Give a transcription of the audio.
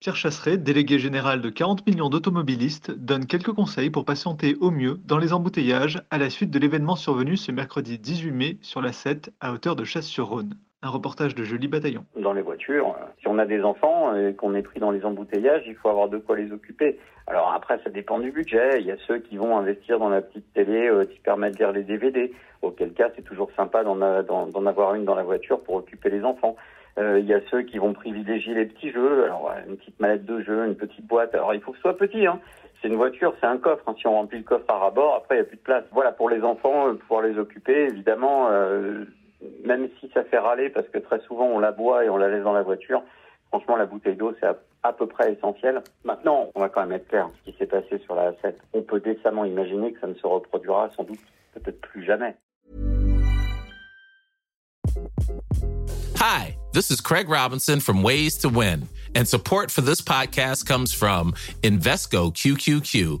Pierre Chasseret, délégué général de 40 millions d'automobilistes, donne quelques conseils pour patienter au mieux dans les embouteillages à la suite de l'événement survenu ce mercredi 18 mai sur la 7 à hauteur de Chasse-sur-Rhône. Un reportage de Julie Bataillon. Dans les voitures, si on a des enfants et qu'on est pris dans les embouteillages, il faut avoir de quoi les occuper. Alors après, ça dépend du budget. Il y a ceux qui vont investir dans la petite télé euh, qui permet de lire les DVD, auquel cas c'est toujours sympa d'en avoir une dans la voiture pour occuper les enfants. Euh, il y a ceux qui vont privilégier les petits jeux, alors une petite mallette de jeu, une petite boîte. Alors il faut que ce soit petit, hein. C'est une voiture, c'est un coffre. Hein. Si on remplit le coffre par rabord, après il n'y a plus de place. Voilà pour les enfants, euh, pouvoir les occuper. Évidemment, euh, même si ça fait râler, parce que très souvent on la boit et on la laisse dans la voiture. Franchement, la bouteille d'eau, c'est à, peu près essentiel. Maintenant, on va quand même être clair. Ce qui s'est passé sur la A7, on peut décemment imaginer que ça ne se reproduira sans doute peut-être plus jamais. Hi, this is Craig Robinson from Ways to Win, and support for this podcast comes from Invesco QQQ,